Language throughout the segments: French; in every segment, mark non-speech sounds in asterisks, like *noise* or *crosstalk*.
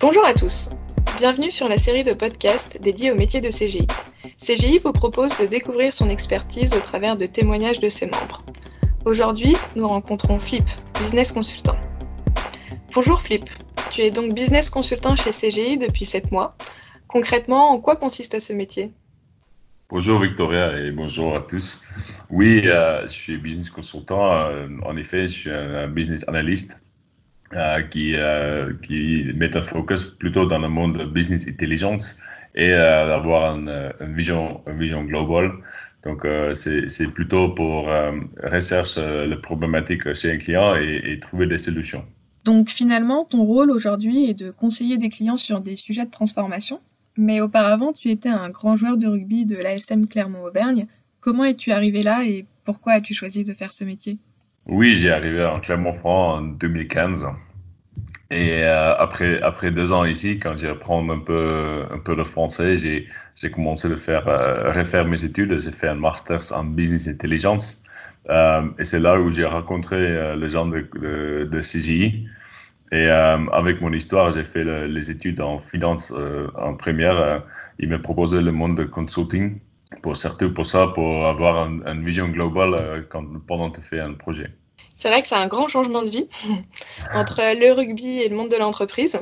Bonjour à tous, bienvenue sur la série de podcasts dédiée au métier de CGI. CGI vous propose de découvrir son expertise au travers de témoignages de ses membres. Aujourd'hui, nous rencontrons Flip, business consultant. Bonjour Flip, tu es donc business consultant chez CGI depuis 7 mois. Concrètement, en quoi consiste ce métier? Bonjour Victoria et bonjour à tous. Oui, euh, je suis business consultant. Euh, en effet, je suis un business analyst qui, qui met un focus plutôt dans le monde de business intelligence et d'avoir une, vision, une vision globale. Donc, c'est plutôt pour rechercher les problématiques chez un client et, et trouver des solutions. Donc finalement, ton rôle aujourd'hui est de conseiller des clients sur des sujets de transformation mais auparavant, tu étais un grand joueur de rugby de l'ASM Clermont-Auvergne. Comment es-tu arrivé là et pourquoi as-tu choisi de faire ce métier? Oui, j'ai arrivé en Clermont-Franc en 2015. Et euh, après, après deux ans ici, quand j'ai appris un peu, un peu le français, j'ai, commencé à faire, euh, refaire mes études. J'ai fait un master en business intelligence. Euh, et c'est là où j'ai rencontré les gens de, de, de CGI. Et avec mon histoire, j'ai fait les études en finance en première. Euh, il m'a proposé le monde de consulting pour ça, pour avoir une vision globale quand, pendant que tu fais un projet. C'est vrai que c'est un grand changement de vie *laughs* entre le rugby et le monde de l'entreprise.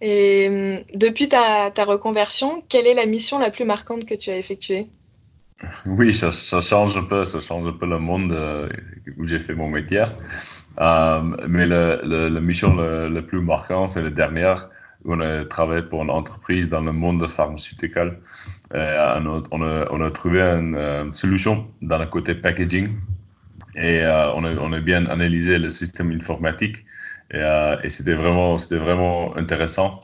Et depuis ta, ta, reconversion, quelle est la mission la plus marquante que tu as effectuée? Oui, ça, ça, change un peu, ça change un peu le monde où j'ai fait mon métier. Euh, mais la mission le plus marquante, c'est la dernière on a travaillé pour une entreprise dans le monde pharmaceutique. Euh, on, a, trouvé une, euh, solution dans le côté packaging et euh, on, a, bien analysé le système informatique et, c'était vraiment, c'était vraiment intéressant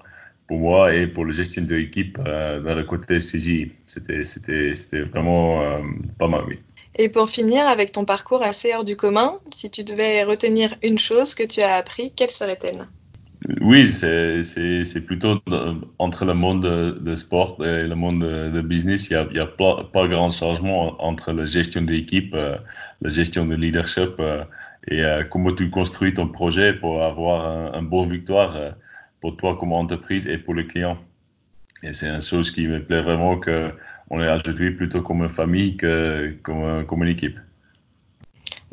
pour moi et pour la gestion de l'équipe dans le côté CGI. C'était, vraiment pas mal. Et pour finir, avec ton parcours assez hors du commun, si tu devais retenir une chose que tu as appris, quelle serait-elle? Oui, c'est plutôt entre le monde de, sport et le monde de, business, il n'y a, pas, pas grand changement entre la gestion de l'équipe, euh, la gestion de leadership euh, et euh, comment tu construis ton projet pour avoir un, un bon victoire pour toi comme entreprise et pour le client. Et c'est une chose qui me plaît vraiment que on est aujourd'hui plutôt comme une famille que comme, comme, une équipe.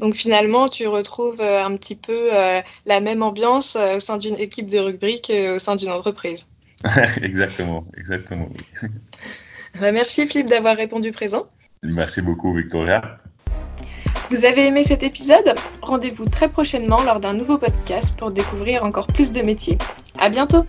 Donc finalement, tu retrouves euh, un petit peu euh, la même ambiance euh, au sein d'une équipe de rugby qu'au sein d'une entreprise. *laughs* exactement, exactement. *laughs* Bah, merci Philippe d'avoir répondu présent. Merci beaucoup Victoria. Vous avez aimé cet épisode? Rendez-vous très prochainement lors d'un nouveau podcast pour découvrir encore plus de métiers. À bientôt